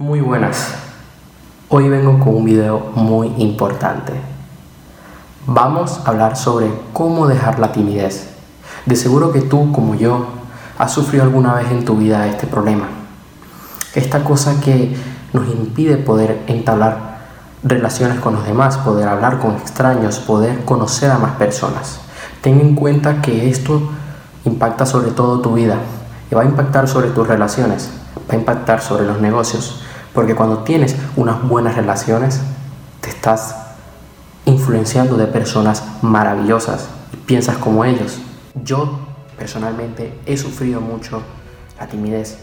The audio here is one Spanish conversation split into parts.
Muy buenas. Hoy vengo con un video muy importante. Vamos a hablar sobre cómo dejar la timidez. De seguro que tú, como yo, has sufrido alguna vez en tu vida este problema. Esta cosa que nos impide poder entablar relaciones con los demás, poder hablar con extraños, poder conocer a más personas. Ten en cuenta que esto impacta sobre todo tu vida y va a impactar sobre tus relaciones, va a impactar sobre los negocios, porque cuando tienes unas buenas relaciones, te estás influenciando de personas maravillosas y piensas como ellos. Yo personalmente he sufrido mucho la timidez.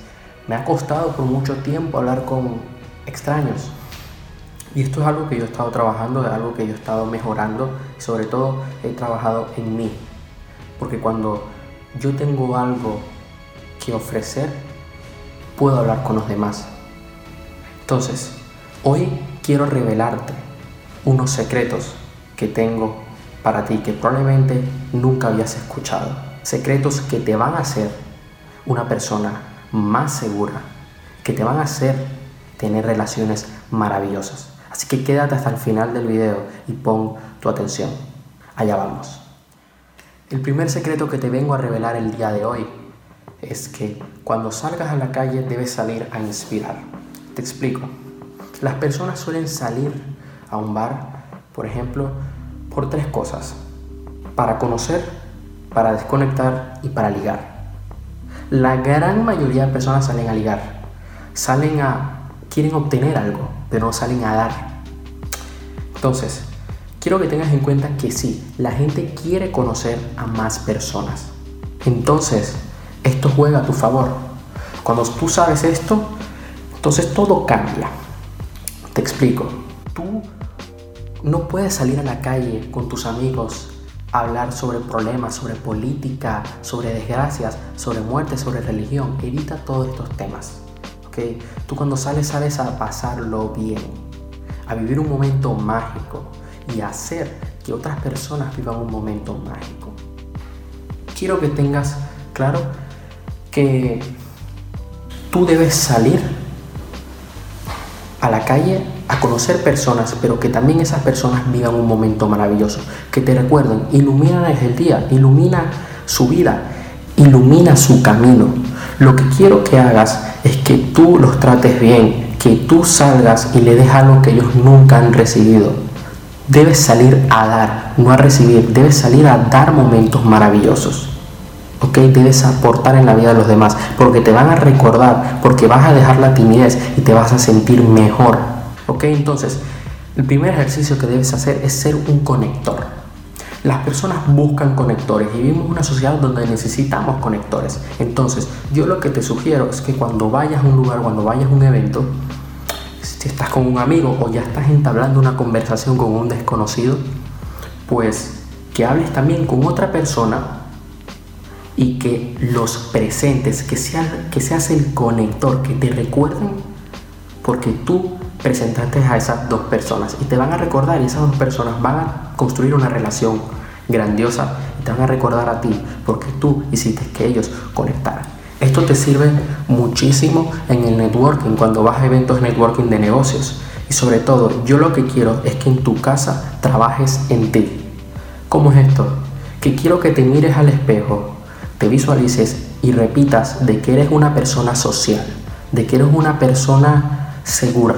Me ha costado por mucho tiempo hablar con extraños. Y esto es algo que yo he estado trabajando, es algo que yo he estado mejorando y sobre todo he trabajado en mí. Porque cuando yo tengo algo que ofrecer, puedo hablar con los demás. Entonces, hoy quiero revelarte unos secretos que tengo para ti que probablemente nunca habías escuchado. Secretos que te van a hacer una persona más segura, que te van a hacer tener relaciones maravillosas. Así que quédate hasta el final del video y pon tu atención. Allá vamos. El primer secreto que te vengo a revelar el día de hoy es que cuando salgas a la calle debes salir a inspirar. Te explico. Las personas suelen salir a un bar, por ejemplo, por tres cosas. Para conocer, para desconectar y para ligar. La gran mayoría de personas salen a ligar. Salen a... quieren obtener algo, pero no salen a dar. Entonces, quiero que tengas en cuenta que sí, la gente quiere conocer a más personas. Entonces, esto juega a tu favor. Cuando tú sabes esto, entonces todo cambia. Te explico. Tú no puedes salir a la calle con tus amigos a hablar sobre problemas, sobre política, sobre desgracias, sobre muerte, sobre religión. Evita todos estos temas. ¿okay? Tú cuando sales, sales a pasarlo bien, a vivir un momento mágico y a hacer que otras personas vivan un momento mágico. Quiero que tengas claro que tú debes salir calle a conocer personas, pero que también esas personas vivan un momento maravilloso, que te recuerden, ilumina el día, ilumina su vida, ilumina su camino. Lo que quiero que hagas es que tú los trates bien, que tú salgas y le des algo que ellos nunca han recibido. Debes salir a dar, no a recibir, debes salir a dar momentos maravillosos. ¿Ok? Debes aportar en la vida de los demás, porque te van a recordar, porque vas a dejar la timidez y te vas a sentir mejor, ¿ok? Entonces, el primer ejercicio que debes hacer es ser un conector. Las personas buscan conectores y vivimos una sociedad donde necesitamos conectores. Entonces, yo lo que te sugiero es que cuando vayas a un lugar, cuando vayas a un evento, si estás con un amigo o ya estás entablando una conversación con un desconocido, pues que hables también con otra persona y que los presentes, que, sea, que seas el conector, que te recuerden porque tú presentaste a esas dos personas y te van a recordar y esas dos personas van a construir una relación grandiosa y te van a recordar a ti porque tú hiciste que ellos conectaran. Esto te sirve muchísimo en el networking, cuando vas a eventos networking de negocios. Y sobre todo, yo lo que quiero es que en tu casa trabajes en ti. ¿Cómo es esto? Que quiero que te mires al espejo te visualices y repitas de que eres una persona social, de que eres una persona segura.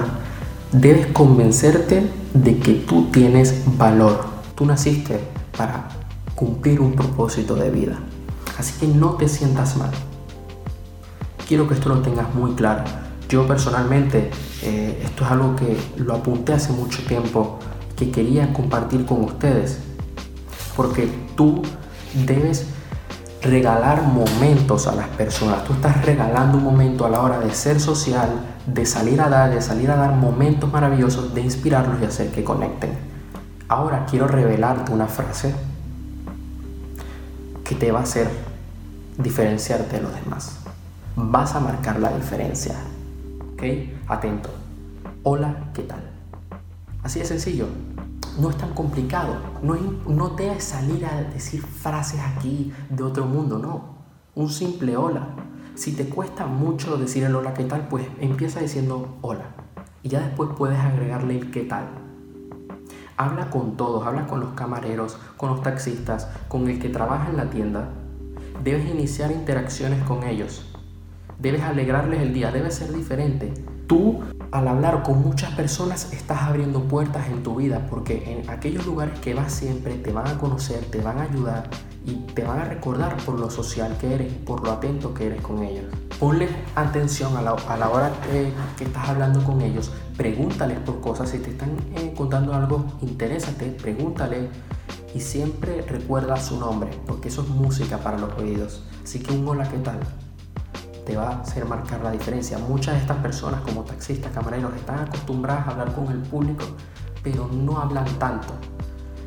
Debes convencerte de que tú tienes valor. Tú naciste para cumplir un propósito de vida. Así que no te sientas mal. Quiero que esto lo tengas muy claro. Yo personalmente, eh, esto es algo que lo apunté hace mucho tiempo, que quería compartir con ustedes. Porque tú debes regalar momentos a las personas. Tú estás regalando un momento a la hora de ser social, de salir a dar, de salir a dar momentos maravillosos, de inspirarlos y hacer que conecten. Ahora quiero revelarte una frase que te va a hacer diferenciarte de los demás. Vas a marcar la diferencia. ¿Ok? Atento. Hola, ¿qué tal? Así de sencillo no es tan complicado. No, no debes salir a decir frases aquí de otro mundo, no. Un simple hola. Si te cuesta mucho decir el hola, ¿qué tal? Pues empieza diciendo hola. Y ya después puedes agregarle el qué tal. Habla con todos, habla con los camareros, con los taxistas, con el que trabaja en la tienda. Debes iniciar interacciones con ellos. Debes alegrarles el día, debe ser diferente. Tú, al hablar con muchas personas, estás abriendo puertas en tu vida porque en aquellos lugares que vas siempre te van a conocer, te van a ayudar y te van a recordar por lo social que eres, por lo atento que eres con ellos. Ponle atención a la, a la hora que, estás hablando con ellos, pregúntales por cosas, si te están eh, contando algo, interésate, pregúntale y siempre recuerda su nombre, porque eso es música para los oídos. Así que hola, ¿qué tal? Te va a hacer marcar la diferencia. Muchas de estas personas como taxistas, camareros, están acostumbradas a hablar con el público, pero no hablan tanto.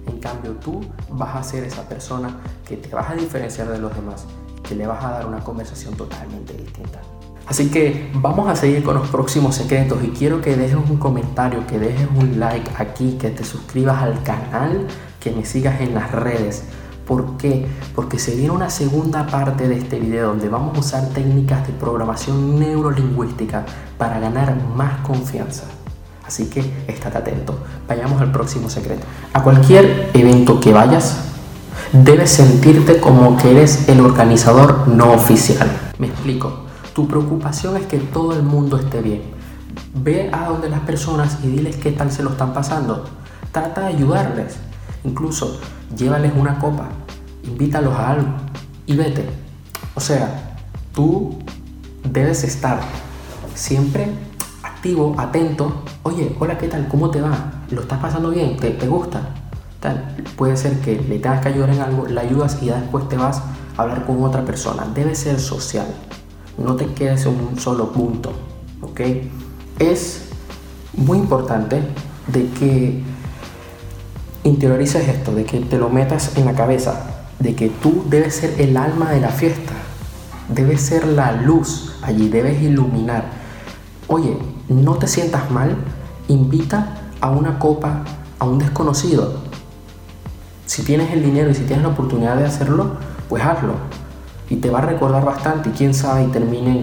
En cambio, tú vas a ser esa persona que te vas a diferenciar de los demás, que le vas a dar una conversación totalmente distinta. Así que vamos a seguir con los próximos secretos y quiero que dejes un comentario, que dejes un like aquí, que te suscribas al canal, que me sigas en las redes ¿Por qué? Porque se viene una segunda parte de este video donde vamos a usar técnicas de programación neurolingüística para ganar más confianza. Así que estate atento. Vayamos al próximo secreto. A cualquier evento que vayas, debes sentirte como que eres el organizador no oficial. Me explico. Tu preocupación es que todo el mundo esté bien. Ve a donde las personas y diles qué tal se lo están pasando. Trata de ayudarles. Incluso llévales una copa, invítalos a algo y vete. O sea, tú debes estar siempre activo, atento. Oye, hola, ¿qué tal? ¿Cómo te va? ¿Lo estás pasando bien? ¿Te, gusta? Tal. Puede ser que le tengas que ayudar en algo, le ayudas y ya después te vas a hablar con otra persona. Debe ser social. No te quedes en un solo punto. ¿Ok? Es muy importante de que interiorices esto, de que te lo metas en la cabeza, de que tú debes ser el alma de la fiesta, debes ser la luz allí, debes iluminar. Oye, no te sientas mal, invita a una copa a un desconocido. Si tienes el dinero y si tienes la oportunidad de hacerlo, pues hazlo. Y te va a recordar bastante y quién sabe y terminen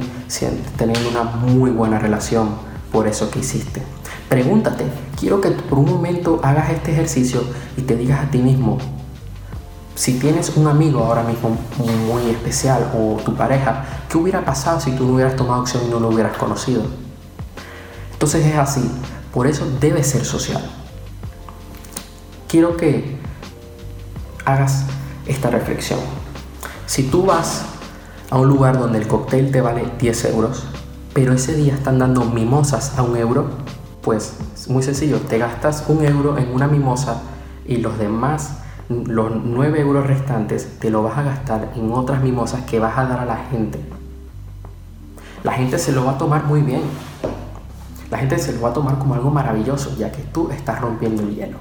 teniendo una muy buena relación por eso que hiciste. Pregúntate, quiero que por un momento hagas este ejercicio y te digas a ti mismo, si tienes un amigo ahora mismo muy especial o tu pareja, ¿qué hubiera pasado si tú no hubieras tomado acción y no lo hubieras conocido? Entonces es así, por eso debe ser social. Quiero que hagas esta reflexión. Si tú vas a un lugar donde el cóctel te vale 10 euros, pero ese día están dando mimosas a un euro, pues muy sencillo, te gastas un euro en una mimosa y los demás, los 9 euros restantes, te lo vas a gastar en otras mimosas que vas a dar a la gente. La gente se lo va a tomar muy bien. La gente se lo va a tomar como algo maravilloso, ya que tú estás rompiendo el hielo.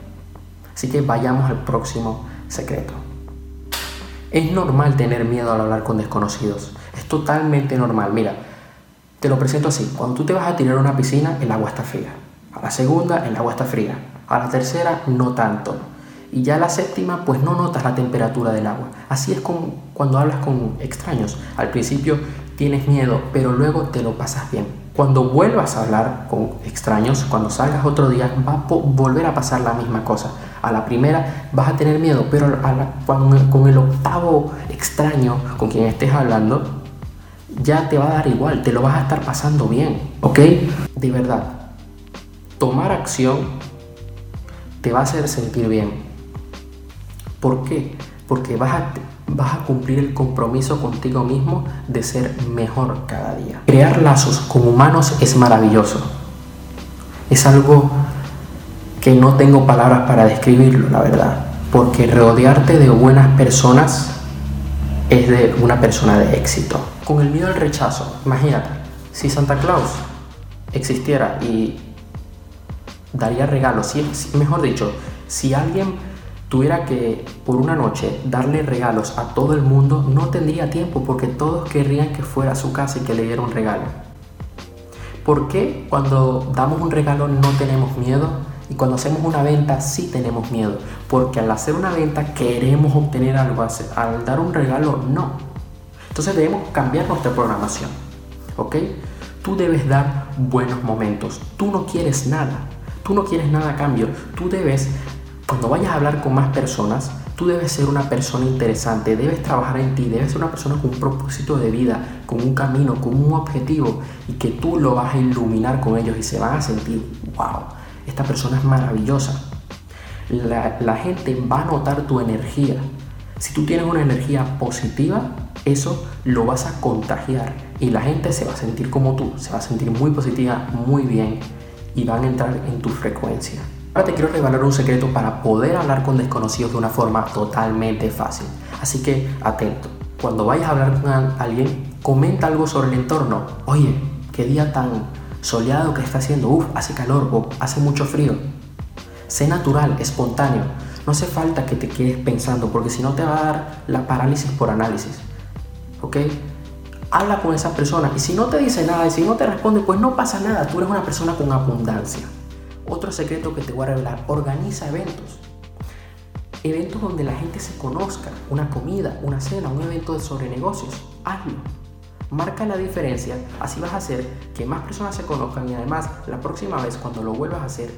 Así que vayamos al próximo secreto. Es normal tener miedo al hablar con desconocidos. Es totalmente normal. Mira, te lo presento así. Cuando tú te vas a tirar a una piscina, el agua está fría. A la segunda, el agua está fría. A la tercera, no tanto. Y ya a la séptima, pues no notas la temperatura del agua. Así es con, cuando hablas con extraños. Al principio tienes miedo, pero luego te lo pasas bien. Cuando vuelvas a hablar con extraños, cuando salgas otro día, va a volver a pasar la misma cosa. A la primera vas a tener miedo, pero con el octavo extraño con quien estés hablando, ya te va a dar igual, te lo vas a estar pasando bien, ¿ok? De verdad, tomar acción te va a hacer sentir bien. ¿Por qué? Porque vas a, vas a cumplir el compromiso contigo mismo de ser mejor cada día. Crear lazos con humanos es maravilloso. Es algo que no tengo palabras para describirlo, la verdad. Porque rodearte de buenas personas es de una persona de éxito. Con el miedo al rechazo, imagínate, si Santa Claus existiera y daría regalos. Si, mejor dicho, si alguien tuviera que por una noche darle regalos a todo el mundo, no tendría tiempo porque todos querrían que fuera a su casa y que le diera un regalo. ¿Por qué cuando damos un regalo no tenemos miedo? Y cuando hacemos una venta sí tenemos miedo. Porque al hacer una venta queremos obtener algo. Al dar un regalo no. Entonces debemos cambiar nuestra programación. ¿Ok? Tú debes dar buenos momentos. Tú no quieres nada. Tú no quieres nada a cambio. Tú debes, cuando vayas a hablar con más personas, tú debes ser una persona interesante. Debes trabajar en ti. Debes ser una persona con un propósito de vida, con un camino, con un objetivo. Y que tú lo vas a iluminar con ellos y se van a sentir, wow, esta persona es maravillosa. La, la gente va a notar tu energía. Si tú tienes una energía positiva, eso lo vas a contagiar y la gente se va a sentir como tú, se va a sentir muy positiva, muy bien y van a entrar en tu frecuencia. Ahora te quiero revelar un secreto para poder hablar con desconocidos de una forma totalmente fácil. Así que atento. Cuando vayas a hablar con alguien, comenta algo sobre el entorno. Oye, qué día tan soleado que está haciendo. Uf, hace calor o hace mucho frío. Sé natural, espontáneo. No hace falta que te quedes pensando porque si no te va a dar la parálisis por análisis. ¿ok? Habla con esa persona y si no te dice nada y si no te responde, pues no pasa nada, tú eres una persona con abundancia. Otro secreto que te voy a revelar, organiza eventos. Eventos donde la gente se conozca, una comida, una cena, un evento sobre negocios, hazlo. Marca la diferencia, así vas a hacer que más personas se conozcan y además la próxima vez cuando lo vuelvas a hacer,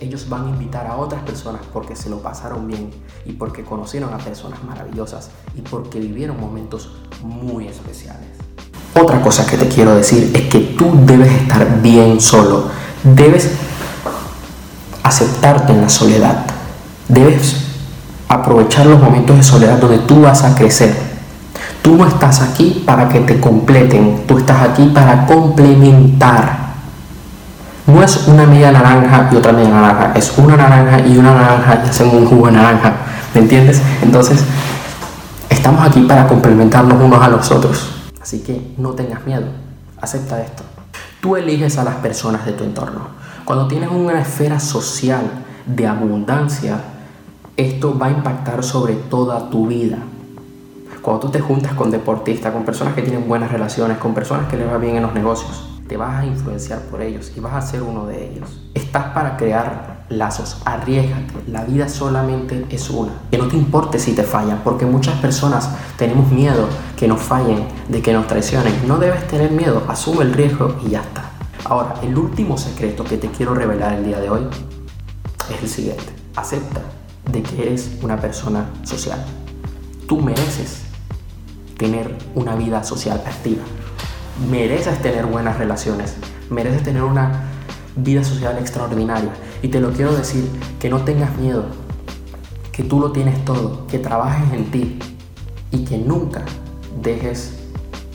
ellos van a invitar a otras personas porque se lo pasaron bien y porque conocieron a personas maravillosas y porque vivieron momentos muy especiales. Otra cosa que te quiero decir es que tú debes estar bien solo. Debes aceptarte en la soledad. Debes aprovechar los momentos de soledad donde tú vas a crecer. Tú no estás aquí para que te completen, tú estás aquí para complementar. No es una media naranja y otra media naranja, es una naranja y una naranja y hacen un jugo de naranja. ¿Me entiendes? Entonces, Estamos aquí para complementarnos unos a los otros. Así que no tengas miedo, acepta esto. Tú eliges a las personas de tu entorno. Cuando tienes una esfera social de abundancia, esto va a impactar sobre toda tu vida. Cuando tú te juntas con deportistas, con personas que tienen buenas relaciones, con personas que les va bien en los negocios, te vas a influenciar por ellos y vas a ser uno de ellos. Estás para crear lazos, arriesgate, la vida solamente es una. Que no te importe si te fallan, porque muchas personas tenemos miedo que nos fallen, de que nos traicionen. No debes tener miedo, asume el riesgo y ya está. Ahora, el último secreto que te quiero revelar el día de hoy es el siguiente. Acepta de que eres una persona social. Tú mereces tener una vida social activa. Mereces tener buenas relaciones. Mereces tener una vida social extraordinaria. Y te lo quiero decir, que no tengas miedo, que tú lo tienes todo, que trabajes en ti y que nunca dejes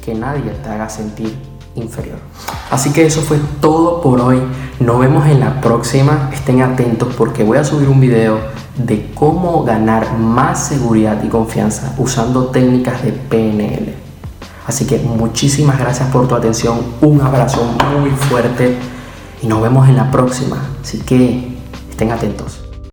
que nadie te haga sentir inferior. Así que eso fue todo por hoy. Nos vemos en la próxima. Estén atentos porque voy a subir un video de cómo ganar más seguridad y confianza usando técnicas de PNL. Así que muchísimas gracias por tu atención. Un abrazo muy fuerte y nos vemos en la próxima. Así que estén atentos.